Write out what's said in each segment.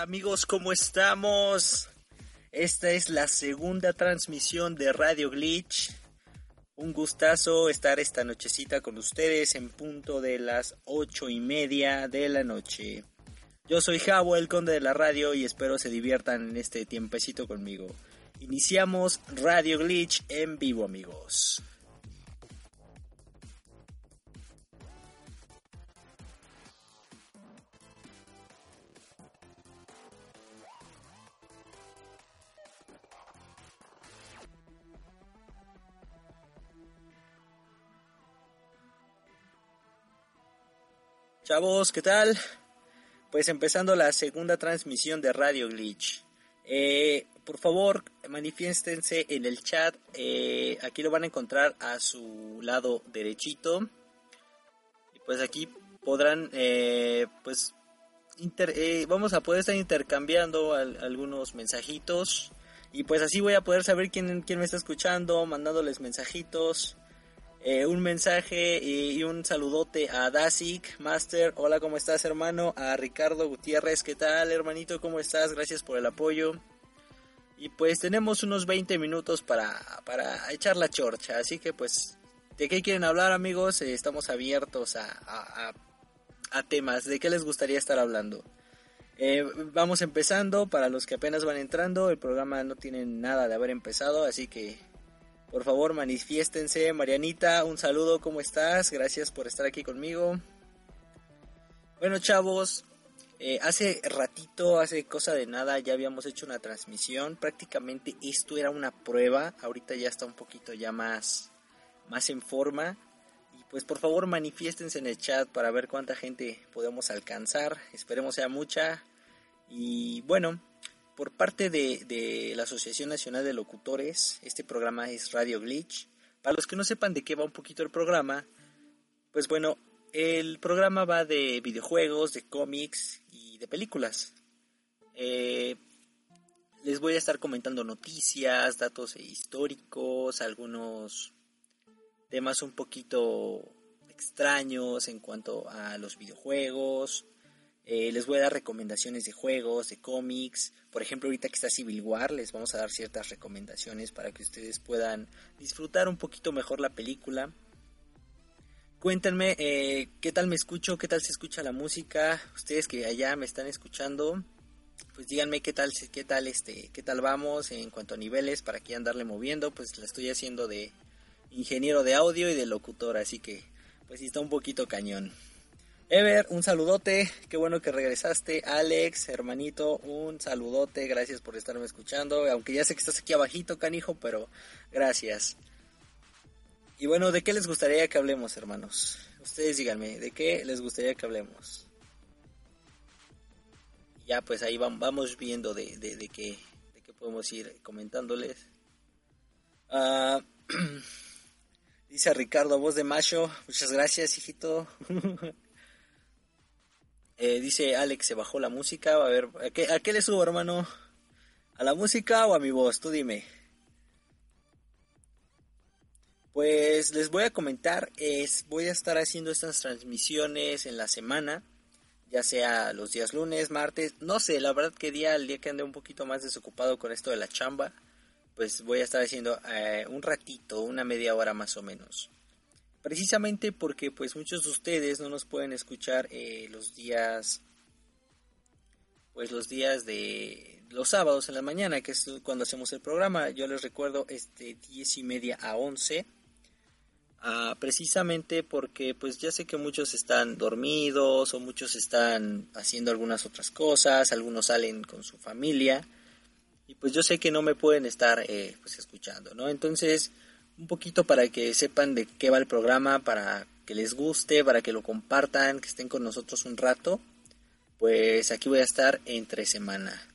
Amigos, ¿cómo estamos? Esta es la segunda transmisión de Radio Glitch. Un gustazo estar esta nochecita con ustedes en punto de las ocho y media de la noche. Yo soy Javo, el conde de la radio, y espero se diviertan en este tiempecito conmigo. Iniciamos Radio Glitch en vivo, amigos. Chavos, ¿qué tal? Pues empezando la segunda transmisión de Radio Glitch. Eh, por favor, manifiéstense en el chat. Eh, aquí lo van a encontrar a su lado derechito. Y pues aquí podrán, eh, pues, vamos a poder estar intercambiando algunos mensajitos. Y pues así voy a poder saber quién, quién me está escuchando, mandándoles mensajitos. Eh, un mensaje y, un saludote a Dasik Master. Hola, ¿cómo estás, hermano? A Ricardo Gutiérrez, ¿qué tal, hermanito? ¿Cómo estás? Gracias por el apoyo. Y pues tenemos unos 20 minutos para, para echar la chorcha. Así que, pues, ¿de qué quieren hablar, amigos? Eh, estamos abiertos a, a, temas. ¿De qué les gustaría estar hablando? Eh, vamos empezando. Para los que apenas van entrando, el programa no tiene nada de haber empezado, así que Por favor, manifiéstense. Marianita, un saludo, ¿cómo estás? Gracias por estar aquí conmigo. Bueno, chavos, eh, hace ratito, hace cosa de nada, ya habíamos hecho una transmisión. Prácticamente esto era una prueba. Ahorita ya está un poquito ya más, más en forma. Y pues por favor manifiéstense en el chat para ver cuánta gente podemos alcanzar. Esperemos sea mucha. Y bueno, por parte de, la Asociación Nacional de Locutores, este programa es Radio Glitch. Para los que no sepan de qué va un poquito el programa, pues bueno, el programa va de videojuegos, de cómics y de películas. Eh, les voy a estar comentando noticias, datos históricos, algunos temas un poquito extraños en cuanto a los videojuegos, eh, les voy a dar recomendaciones de juegos, de cómics. Por ejemplo, ahorita que está Civil War, les vamos a dar ciertas recomendaciones para que ustedes puedan disfrutar un poquito mejor la película. Cuéntenme eh, qué tal me escucho, qué tal se escucha la música. Ustedes que allá me están escuchando, pues díganme qué tal, qué tal, este, qué tal vamos en cuanto a niveles para que andarle moviendo. Pues la estoy haciendo de ingeniero de audio y de locutor, así que pues está un poquito cañón. Ever, un saludote, qué bueno que regresaste. Alex, hermanito, un saludote, gracias por estarme escuchando. Aunque ya sé que estás aquí abajito, canijo, pero gracias. Y bueno, ¿de qué les gustaría que hablemos, hermanos? Ustedes díganme, ¿de qué les gustaría que hablemos? Ya, pues ahí vamos viendo de, qué, de podemos ir comentándoles. Ah, dice Ricardo, voz de macho, muchas gracias, hijito. Eh, dice Alex, se bajó la música. A ver, ¿a qué, ¿a qué, le subo, hermano? ¿A la música o a mi voz? Tú dime. Pues les voy a comentar, es, voy a estar haciendo estas transmisiones en la semana, ya sea los días lunes, martes, no sé, la verdad que día, el día que ande un poquito más desocupado con esto de la chamba, pues voy a estar haciendo eh, un ratito, una media hora más o menos precisamente porque pues muchos de ustedes no nos pueden escuchar eh, los días pues los días de los sábados en la mañana que es cuando hacemos el programa. Yo les recuerdo este 10 y media a 11 ah, precisamente porque pues ya sé que muchos están dormidos o muchos están haciendo algunas otras cosas algunos salen con su familia y pues yo sé que no me pueden estar eh, pues escuchando no entonces un poquito para que sepan de qué va el programa, para que les guste, para que lo compartan, que estén con nosotros un rato. Pues aquí voy a estar entre semana.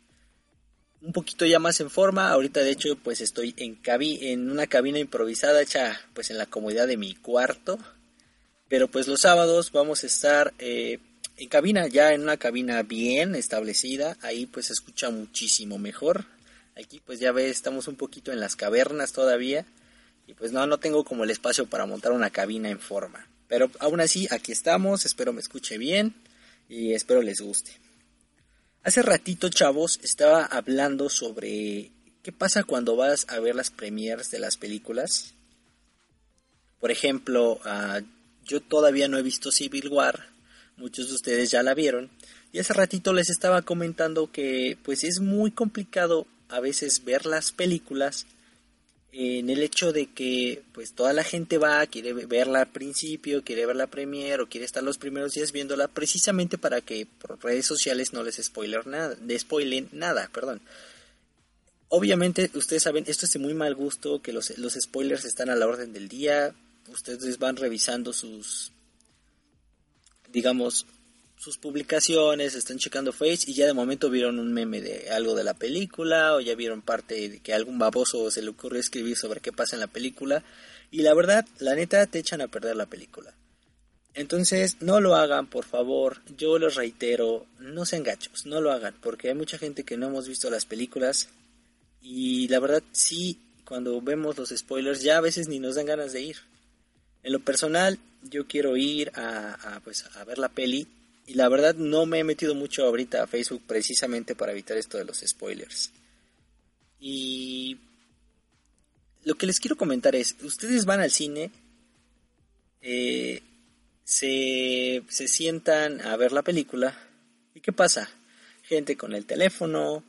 Un poquito ya más en forma, ahorita de hecho pues estoy en, en una cabina improvisada hecha pues en la comodidad de mi cuarto. Pero pues los sábados vamos a estar eh, en cabina, ya en una cabina bien establecida, ahí pues se escucha muchísimo mejor. Aquí pues ya ves, estamos un poquito en las cavernas todavía y pues no, no tengo como el espacio para montar una cabina en forma. Pero aún así, aquí estamos, espero me escuche bien y espero les guste. Hace ratito, chavos, estaba hablando sobre qué pasa cuando vas a ver las premiers de las películas. Por ejemplo, ah, yo todavía no he visto Civil War, muchos de ustedes ya la vieron, y hace ratito les estaba comentando que pues es muy complicado a veces ver las películas en el hecho de que pues toda la gente va, quiere verla al principio, quiere ver la premier o quiere estar los primeros días viéndola precisamente para que por redes sociales no les spoiler nada, de spoilen nada, perdón. Obviamente ustedes saben, esto es de muy mal gusto, que los, los spoilers están a la orden del día, ustedes van revisando sus digamos sus publicaciones, están checando Face y ya de momento vieron un meme de algo de la película o ya vieron parte de que algún baboso se le ocurrió escribir sobre qué pasa en la película y la verdad, la neta te echan a perder la película. Entonces, no lo hagan, por favor. Yo les reitero, no sean gachos, no lo hagan, porque hay mucha gente que no hemos visto las películas y la verdad sí, cuando vemos los spoilers ya a veces ni nos dan ganas de ir. En lo personal, yo quiero ir a, pues, a ver la peli y la verdad no me he metido mucho ahorita a Facebook precisamente para evitar esto de los spoilers. Y lo que les quiero comentar es, ustedes van al cine, eh, se, se sientan a ver la película, ¿y qué pasa? Gente con el teléfono,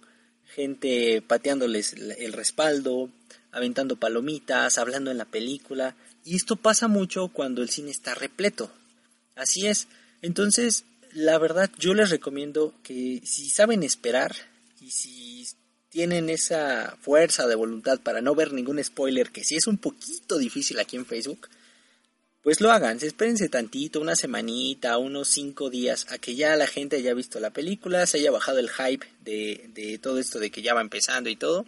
gente pateándoles el respaldo, aventando palomitas, hablando en la película. Y esto pasa mucho cuando el cine está repleto. Así es. Entonces, la verdad, yo les recomiendo que si saben esperar y si tienen esa fuerza de voluntad para no ver ningún spoiler, que si es un poquito difícil aquí en Facebook, pues lo hagan, espérense tantito, una semanita, unos cinco días, a que ya la gente haya visto la película, se haya bajado el hype de, de todo esto de que ya va empezando y todo.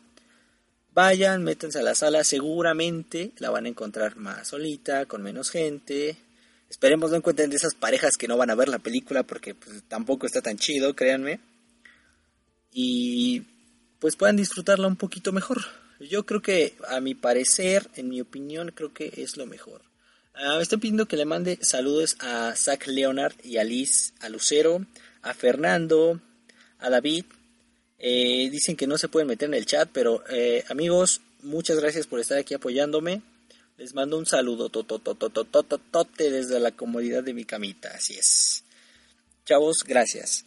Vayan, métanse a la sala, seguramente la van a encontrar más solita, con menos gente. Esperemos no encuentren de esas parejas que no van a ver la película porque pues, tampoco está tan chido, créanme. Y pues puedan disfrutarla un poquito mejor. Yo creo que, a mi parecer, en mi opinión, creo que es lo mejor. Ah, me estoy pidiendo que le mande saludos a Zach Leonard y a Liz, a Lucero, a Fernando, a David. Eh, dicen que no se pueden meter en el chat, pero eh, amigos, muchas gracias por estar aquí apoyándome. Les mando un saludo tote desde la comodidad de mi camita, así es. Chavos, gracias.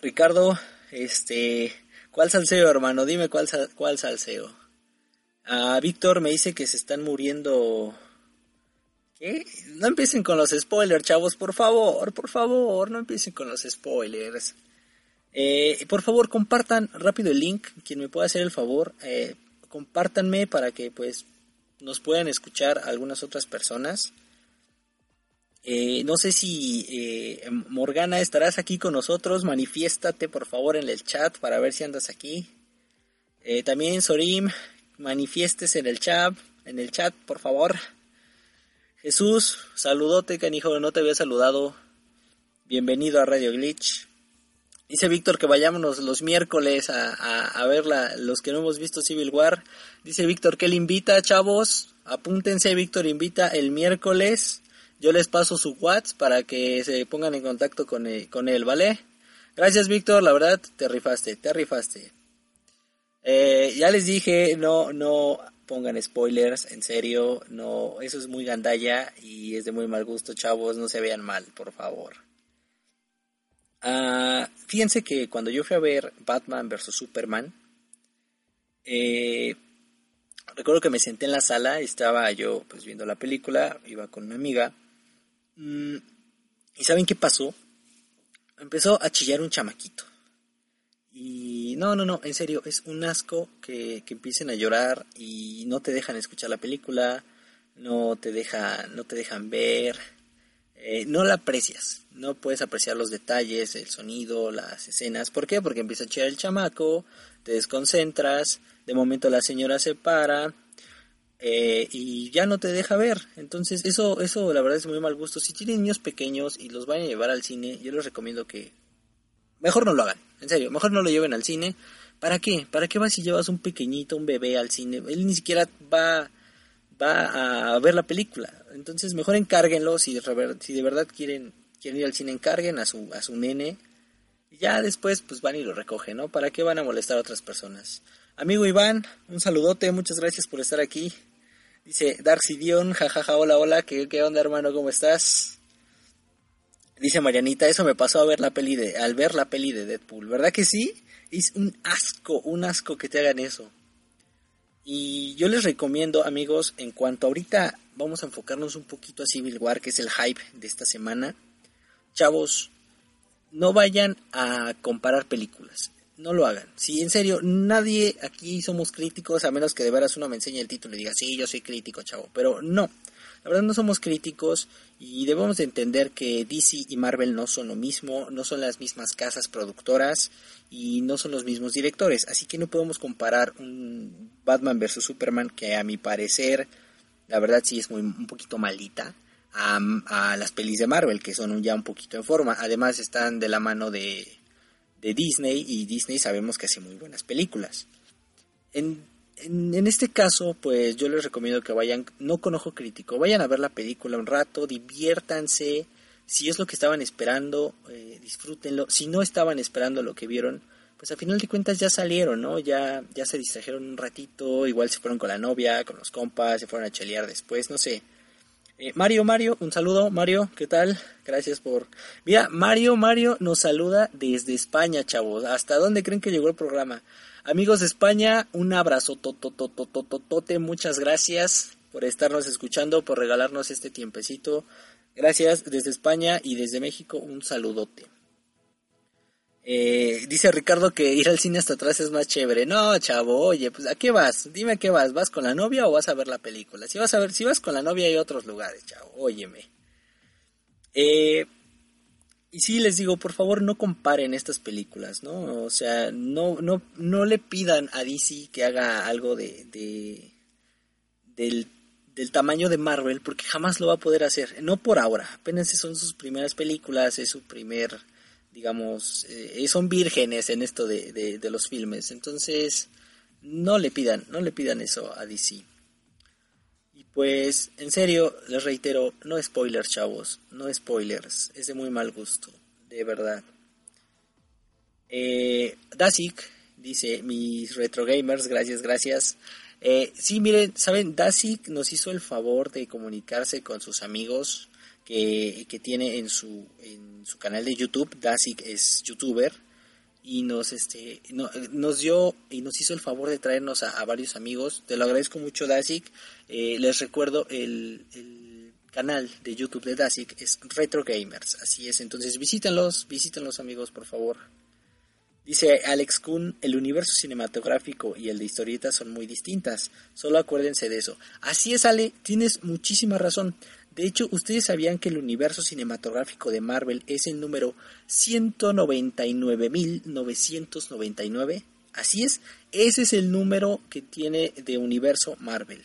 Ricardo, este, ¿cuál salseo, hermano? Dime cuál, cuál salseo. A Víctor me dice que se están muriendo no empiecen con los spoilers, chavos, por favor, por favor, no empiecen con los spoilers. Eh, por favor, compartan rápido el link, quien me pueda hacer el favor, eh, compártanme para que pues nos puedan escuchar algunas otras personas. Eh, no sé si eh, Morgana estarás aquí con nosotros, manifiéstate por favor en el chat para ver si andas aquí. también Sorim, manifiestes en el chat, en el chat por favor. Jesús, saludote, canijo, no te había saludado. Bienvenido a Radio Glitch. Dice Víctor que vayámonos los miércoles a, a, ver los que no hemos visto Civil War. Dice Víctor que él invita, chavos. Apúntense, Víctor invita el miércoles. Yo les paso su WhatsApp para que se pongan en contacto con él, con él ¿vale? Gracias, Víctor, la verdad, te rifaste, te rifaste. Eh, ya les dije, no, no, pongan spoilers, en serio, no, eso es muy gandalla y es de muy mal gusto, chavos, no se vean mal, por favor. Ah, fíjense que cuando yo fui a ver Batman vs. Superman, eh, recuerdo que me senté en la sala, estaba yo pues viendo la película, iba con una amiga, mm, y ¿saben qué pasó? Empezó a chillar un chamaquito. Y no, no, no, en serio, es un asco que, que empiecen a llorar y no te dejan escuchar la película, no te, deja, no te dejan ver, eh, no la aprecias, no puedes apreciar los detalles, el sonido, las escenas. ¿Por qué? Porque empieza a echar el chamaco, te desconcentras, de momento la señora se para eh, y ya no te deja ver. Entonces eso, eso la verdad es muy mal gusto. Si tienen niños pequeños y los van a llevar al cine, yo les recomiendo que Mejor no lo hagan, en serio, mejor no lo lleven al cine. ¿Para qué? ¿Para qué vas si llevas un pequeñito, un bebé al cine? Él ni siquiera va, va a ver la película. Entonces mejor encárguenlo si de, verdad quieren, quieren ir al cine, encarguen a su, a su nene. Y ya después pues van y lo recogen, ¿no? ¿Para qué van a molestar a otras personas? Amigo Iván, un saludote, muchas gracias por estar aquí. Dice Darcy Dion, jajaja, hola, hola, ¿qué, qué onda hermano? ¿Cómo estás? Dice Marianita, eso me pasó a ver la peli de, al ver la peli de Deadpool, ¿verdad que sí? Es un asco, un asco que te hagan eso. Y yo les recomiendo, amigos, en cuanto ahorita vamos a enfocarnos un poquito a Civil War, que es el hype de esta semana. Chavos, no vayan a comparar películas. No lo hagan. Si en serio, nadie aquí somos críticos, a menos que de veras uno me enseñe el título y diga, sí, yo soy crítico, chavo. Pero no. La verdad no somos críticos y debemos de entender que DC y Marvel no son lo mismo, no son las mismas casas productoras y no son los mismos directores. Así que no podemos comparar un Batman vs. Superman que a mi parecer la verdad sí es muy un poquito maldita a, las pelis de Marvel que son ya un poquito en forma. Además están de la mano de, de Disney y Disney sabemos que hace muy buenas películas. En este caso, pues yo les recomiendo que vayan, no con ojo crítico, vayan a ver la película un rato, diviértanse, si es lo que estaban esperando, eh, disfrútenlo, si no estaban esperando lo que vieron, pues a final de cuentas ya salieron, ¿no? Ya, ya se distrajeron un ratito, igual se fueron con la novia, con los compas, se fueron a chelear después, no sé. Eh, Mario, Mario, un saludo, Mario, ¿qué tal? Gracias por... Mira, Mario, Mario nos saluda desde España, chavos. ¿Hasta dónde creen que llegó el programa? Amigos de España, un abrazo totototototote, muchas gracias por estarnos escuchando, por regalarnos este tiempecito. Gracias desde España y desde México, un saludote. Eh, dice Ricardo que ir al cine hasta atrás es más chévere. No, chavo, oye, pues ¿a qué vas? Dime a qué vas. ¿Vas con la novia o vas a ver la película? Si vas a ver, si vas con la novia hay otros lugares, chavo, óyeme. Eh, y sí les digo, por favor no comparen estas películas, ¿no? O sea, no, no, no le pidan a DC que haga algo de, de del, del tamaño de Marvel, porque jamás lo va a poder hacer. No por ahora, apenas son sus primeras películas, es su primer digamos, eh, son vírgenes en esto de, de, los filmes. Entonces, no le pidan, no le pidan eso a DC. Pues, en serio, les reitero, no spoilers, chavos, no spoilers, es de muy mal gusto, de verdad. Eh, Dasik dice, mis retro gamers, gracias, gracias. Eh, sí, miren, saben, Dasik nos hizo el favor de comunicarse con sus amigos que, que tiene en su, en su canal de YouTube. Dasik es youtuber y nos este nos dio y nos hizo el favor de traernos a, varios amigos. Te lo agradezco mucho, Dasik. Eh, les recuerdo el, el, canal de YouTube de Dasik es Retro Gamers. Así es, entonces visítenlos, visítenlos amigos, por favor. Dice Alex Kuhn, el universo cinematográfico y el de historietas son muy distintas. Solo acuérdense de eso. Así es, Ale, tienes muchísima razón. De hecho, ¿ustedes sabían que el universo cinematográfico de Marvel es el número 199.999? Así es, ese es el número que tiene de universo Marvel,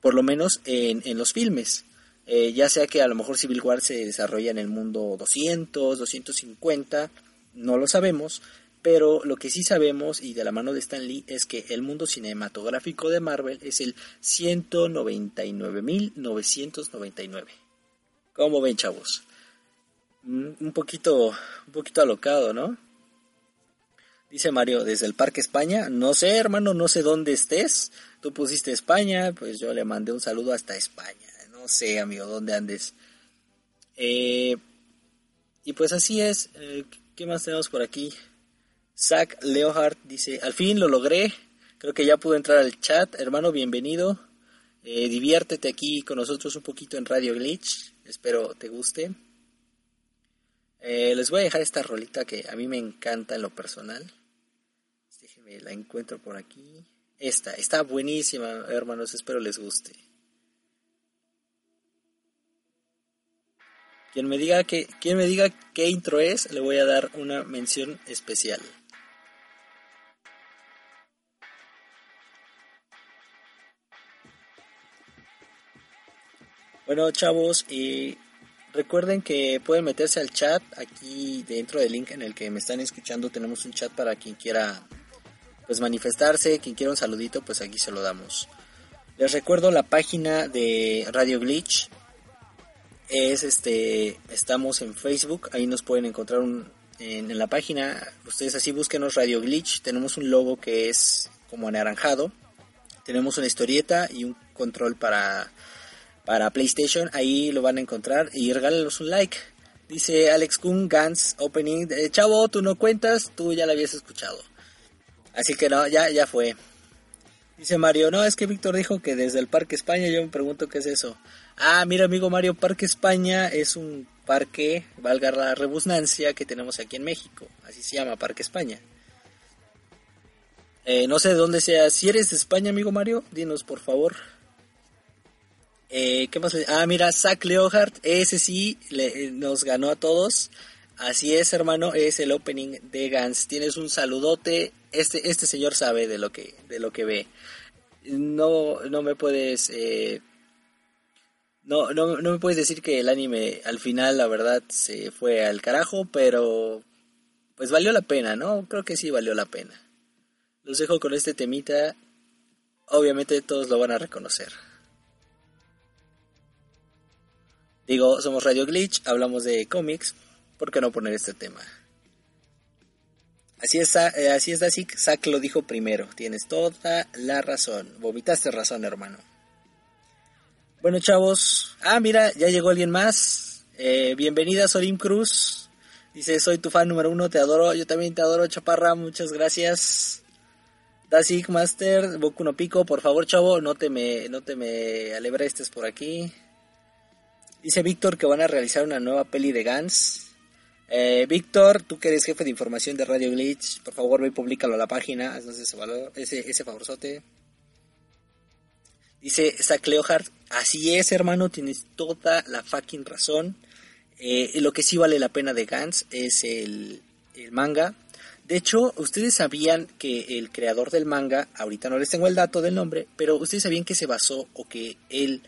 por lo menos en, los filmes. Eh, ya sea que a lo mejor Civil War se desarrolla en el mundo 200, 250, no lo sabemos, pero lo que sí sabemos, y de la mano de Stan Lee, es que el mundo cinematográfico de Marvel es el 199.999. ¿Cómo ven, chavos? Mm, un poquito, un poquito alocado, ¿no? Dice Mario, desde el Parque España. No sé, hermano, no sé dónde estés. Tú pusiste España, pues yo le mandé un saludo hasta España. No sé, amigo, dónde andes. Eh, y pues así es. Eh, ¿Qué más tenemos por aquí? Zach Leohart dice, al fin lo logré, creo que ya pude entrar al chat, hermano, bienvenido, eh, diviértete aquí con nosotros un poquito en Radio Glitch, espero te guste. Eh, les voy a dejar esta rolita que a mí me encanta en lo personal. Déjenme, la encuentro por aquí. Esta, está buenísima, hermanos, espero les guste. Quien me diga que, quien me diga qué intro es, le voy a dar una mención especial. Bueno, chavos, y recuerden que pueden meterse al chat aquí dentro del link en el que me están escuchando. Tenemos un chat para quien quiera pues manifestarse, quien quiera un saludito, pues aquí se lo damos. Les recuerdo la página de Radio Glitch. Es este, estamos en Facebook, ahí nos pueden encontrar en, en la página. Ustedes así búsquenos Radio Glitch. Tenemos un logo que es como anaranjado. Tenemos una historieta y un control para para PlayStation, ahí lo van a encontrar y regálenos un like. Dice Alex Kuhn, Guns Opening. Chavo, tú no cuentas, tú ya la habías escuchado. Así que no, ya, ya fue. Dice Mario, no, es que Víctor dijo que desde el Parque España, yo me pregunto qué es eso. Ah, mira amigo Mario, Parque España es un parque, valga la rebusnancia, que tenemos aquí en México. Así se llama, Parque España. Eh, no sé de dónde sea. Si eres de España, amigo Mario, dinos por favor. Eh, ¿Qué más? Ah, mira, Zach Leohart, ese sí le, nos ganó a todos. Así es, hermano, es el opening de Gans. Tienes un saludote. Este, este señor sabe de lo que, de lo que ve. No, no me puedes, eh, no, no, no me puedes decir que el anime al final, la verdad, se fue al carajo, pero pues valió la pena, ¿no? Creo que sí valió la pena. Los dejo con este temita. Obviamente todos lo van a reconocer. Digo, somos Radio Glitch, hablamos de cómics, ¿por qué no poner este tema? Así es, eh, así es, así Zack lo dijo primero, tienes toda la razón, vomitaste razón, hermano. Bueno, chavos, ah, mira, ya llegó alguien más. Eh, bienvenida, Sorim Cruz. Dice, soy tu fan número uno, te adoro, yo también te adoro, Chaparra, muchas gracias. Dasik Master, Boku no Pico, por favor, chavo, no te me, no te me alebrestes por aquí. Dice Víctor que van a realizar una nueva peli de Gans. Eh, Víctor, tú que eres jefe de información de Radio Glitch, por favor ve y públicalo a la página, haznos ese, valor, favorzote. Dice Zach Leohart, así es hermano, tienes toda la fucking razón. Eh, lo que sí vale la pena de Gans es el manga. De hecho, ustedes sabían que el creador del manga, ahorita no les tengo el dato del nombre, pero ustedes sabían que se basó o que él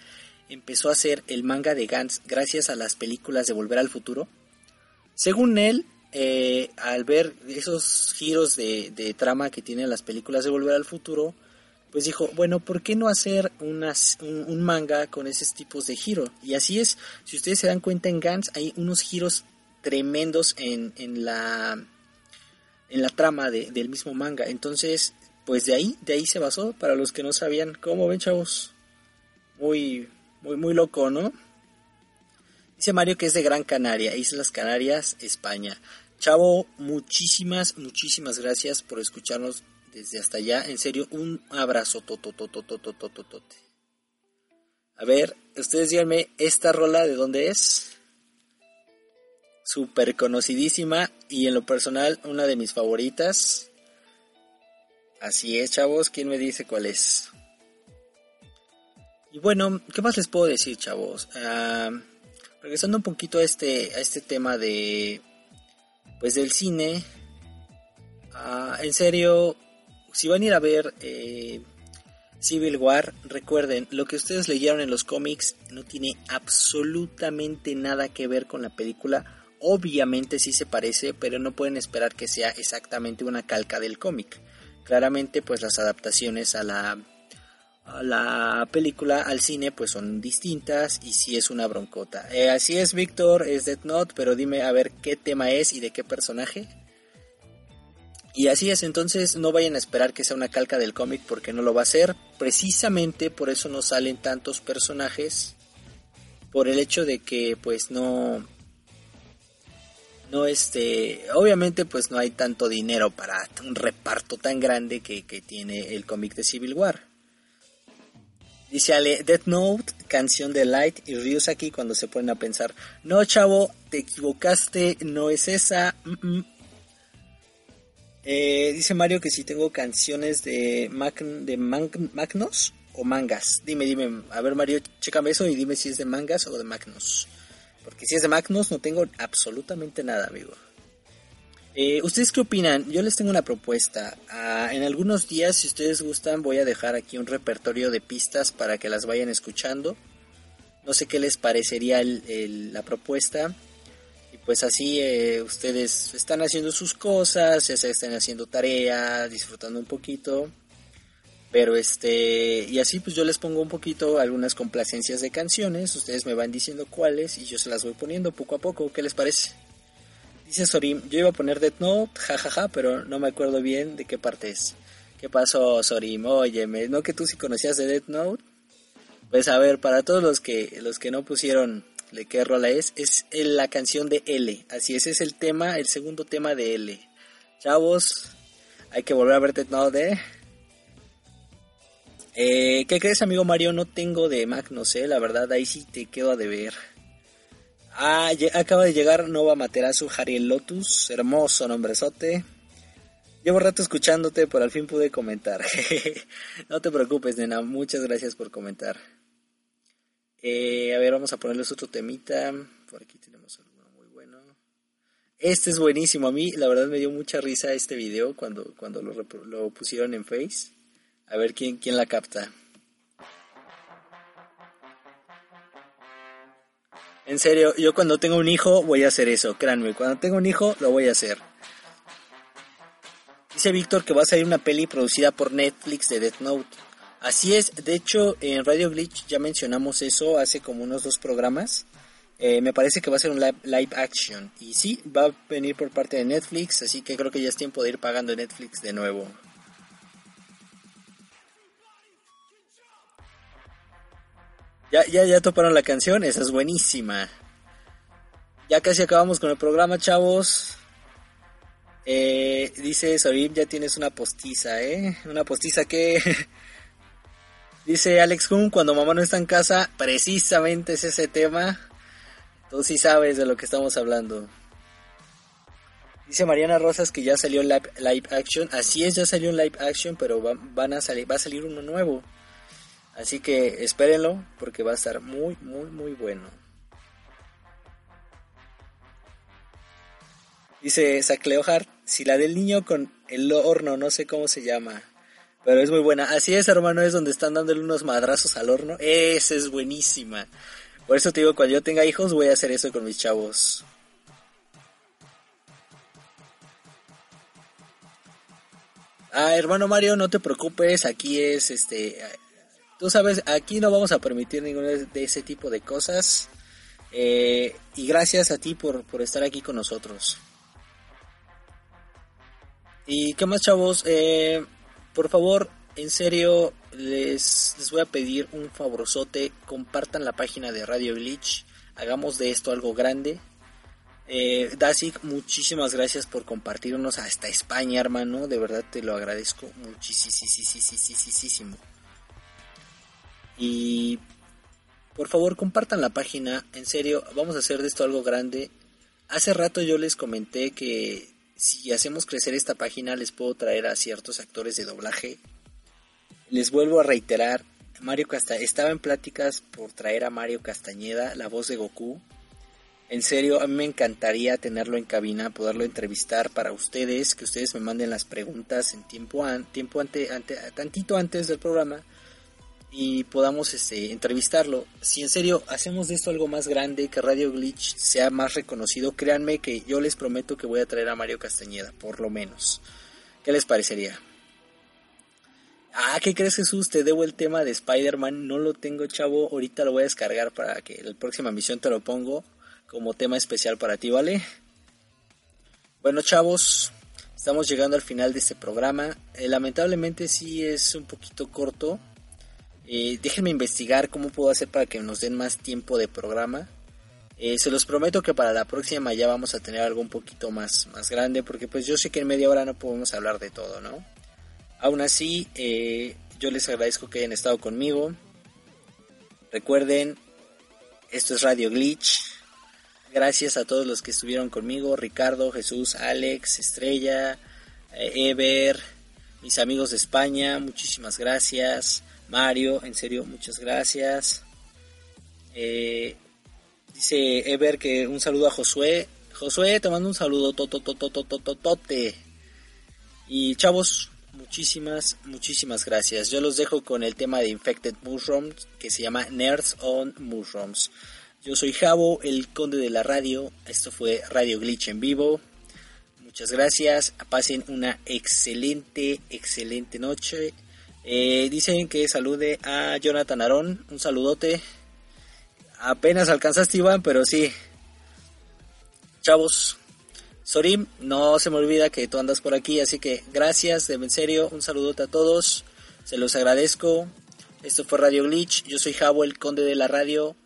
empezó a hacer el manga de Gans gracias a las películas de Volver al Futuro. Según él, eh, al ver esos giros de, trama que tienen las películas de Volver al Futuro, pues dijo, bueno, ¿por qué no hacer unas, un, manga con esos tipos de giro? Y así es, si ustedes se dan cuenta en Gans hay unos giros tremendos en, en la en la trama de, del mismo manga. Entonces, pues de ahí, de ahí se basó, para los que no sabían. ¿Cómo ven, chavos? Muy, muy, muy loco, ¿no? Dice Mario que es de Gran Canaria, Islas Canarias, España. Chavo, muchísimas, muchísimas gracias por escucharnos desde hasta allá. En serio, un abrazo. A ver, ustedes díganme, ¿esta rola de dónde es? Súper conocidísima y en lo personal una de mis favoritas. Así es, chavos, ¿quién me dice cuál es? Y bueno, ¿qué más les puedo decir, chavos? Uh, regresando un poquito a este, a este tema de, pues del cine. Uh, en serio, si van a ir a ver eh, Civil War, recuerden, lo que ustedes leyeron en los cómics no tiene absolutamente nada que ver con la película Obviamente sí se parece, pero no pueden esperar que sea exactamente una calca del cómic. Claramente pues las adaptaciones a la, la película, al cine, pues son distintas y sí es una broncota. Eh, así es, Víctor, es Death Note, pero dime a ver qué tema es y de qué personaje. Y así es, entonces no vayan a esperar que sea una calca del cómic porque no lo va a ser. Precisamente por eso no salen tantos personajes. Por el hecho de que pues no, no este obviamente pues no hay tanto dinero para un reparto tan grande que, tiene el cómic de Civil War dice Ale Death Note canción de Light y Ryusaki cuando se ponen a pensar no chavo te equivocaste no es esa eh, dice Mario que si tengo canciones de de Magnos o mangas. Dime dime a ver Mario chécame eso y dime si es de mangas o de Magnos porque si es de Magnus no tengo absolutamente nada, amigo. Eh, ¿Ustedes qué opinan? Yo les tengo una propuesta. Ah, en algunos días, si ustedes gustan, voy a dejar aquí un repertorio de pistas para que las vayan escuchando. No sé qué les parecería la propuesta. Y pues así eh, ustedes están haciendo sus cosas, ya se están haciendo tarea, disfrutando un poquito. Pero este, y así pues yo les pongo un poquito algunas complacencias de canciones, ustedes me van diciendo cuáles y yo se las voy poniendo poco a poco, ¿qué les parece? Dice Sorim, yo iba a poner Death Note, jajaja, pero no me acuerdo bien de qué parte es. ¿Qué pasó, Sorim? Óyeme, ¿no que tú sí conocías de Death Note? Pues a ver, para todos los que los que no pusieron de qué rola es, es la canción de L. Así es, es el tema, el segundo tema de L. Chavos, hay que volver a ver Death Note, ¿eh? Eh, ¿Qué crees, amigo Mario? No tengo de Mac, no sé, la verdad, ahí sí te quedo a deber. Ah, acaba de llegar Nova Materasu Jariel Lotus, hermoso nombrezote. Llevo rato escuchándote, pero al fin pude comentar. no te preocupes, nena, muchas gracias por comentar. Eh, a ver, vamos a ponerles otro temita. Por aquí tenemos alguno muy bueno. Este es buenísimo, a mí la verdad me dio mucha risa este video cuando, cuando lo, lo pusieron en Face. A ver quién, quién la capta. En serio, yo cuando tengo un hijo voy a hacer eso, créanme, cuando tengo un hijo lo voy a hacer. Dice Víctor que va a salir una peli producida por Netflix de Death Note. Así es, de hecho en Radio Glitch ya mencionamos eso hace como unos dos programas. Eh, me parece que va a ser un live, live, action. Y sí, va a venir por parte de Netflix, así que creo que ya es tiempo de ir pagando Netflix de nuevo. Ya, ya, ya toparon la canción, esa es buenísima. Ya casi acabamos con el programa, chavos. Eh, dice Sorim, ya tienes una postiza, ¿eh? Una postiza que... dice Alex Hume, cuando mamá no está en casa, precisamente es ese tema. Tú sí sabes de lo que estamos hablando. Dice Mariana Rosas que ya salió live, live action. Así es, ya salió un live action, pero va, van a va a salir uno nuevo. Así que espérenlo porque va a estar muy, muy, muy bueno. Dice Sacleohart, si la del niño con el horno, no sé cómo se llama. Pero es muy buena. Así es, hermano, es donde están dándole unos madrazos al horno. Esa es buenísima. Por eso te digo, cuando yo tenga hijos voy a hacer eso con mis chavos. Ah, hermano Mario, no te preocupes, aquí es este... Tú sabes, aquí no vamos a permitir ninguno de ese tipo de cosas. Eh, y gracias a ti por, por estar aquí con nosotros. ¿Y qué más, chavos? Eh, por favor, en serio, les, les voy a pedir un favorzote. Compartan la página de Radio Glitch. Hagamos de esto algo grande. Eh, Dasik, muchísimas gracias por compartirnos hasta España, hermano. De verdad te lo agradezco muchísimo. Y por favor, compartan la página. En serio, vamos a hacer de esto algo grande. Hace rato yo les comenté que si hacemos crecer esta página les puedo traer a ciertos actores de doblaje. Les vuelvo a reiterar, Mario Casta estaba en pláticas por traer a Mario Castañeda, la voz de Goku. En serio, a mí me encantaría tenerlo en cabina, poderlo entrevistar para ustedes, que ustedes me manden las preguntas en tiempo, an, tiempo ante, tantito antes del programa y podamos este, entrevistarlo. Si en serio hacemos de esto algo más grande, que Radio Glitch sea más reconocido, créanme que yo les prometo que voy a traer a Mario Castañeda, por lo menos. ¿Qué les parecería? Ah, ¿qué crees Jesús? Te debo el tema de Spider-Man, no lo tengo chavo, ahorita lo voy a descargar para que la próxima misión te lo pongo como tema especial para ti, ¿vale? Bueno chavos, estamos llegando al final de este programa. Eh, lamentablemente sí es un poquito corto, eh, déjenme investigar cómo puedo hacer para que nos den más tiempo de programa. Eh, se los prometo que para la próxima ya vamos a tener algo un poquito más, más grande, porque pues yo sé que en media hora no podemos hablar de todo, ¿no? Aún así, eh, yo les agradezco que hayan estado conmigo. Recuerden, esto es Radio Glitch. Gracias a todos los que estuvieron conmigo, Ricardo, Jesús, Alex, Estrella, Ever, mis amigos de España, muchísimas gracias. Mario, en serio, muchas gracias. Eh, dice Ever que un saludo a Josué. Josué, te mando un saludo, tote. Y chavos, muchísimas, muchísimas gracias. Yo los dejo con el tema de Infected Mushrooms que se llama Nerds on Mushrooms. Yo soy Javo, el conde de la radio. Esto fue Radio Glitch en vivo. Muchas gracias. Pasen una excelente, excelente noche. Eh, dicen que salude a Jonathan Arón. Un saludote. Apenas alcanzaste Iván, pero sí. Chavos. Sorim, no se me olvida que tú andas por aquí, así que gracias, en serio, un saludote a todos, se los agradezco. Esto fue Radio Glitch, yo soy Javo, el conde de la radio.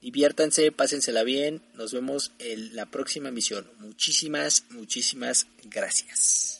Diviértanse, pásensela bien, nos vemos en la próxima emisión. Muchísimas, muchísimas gracias.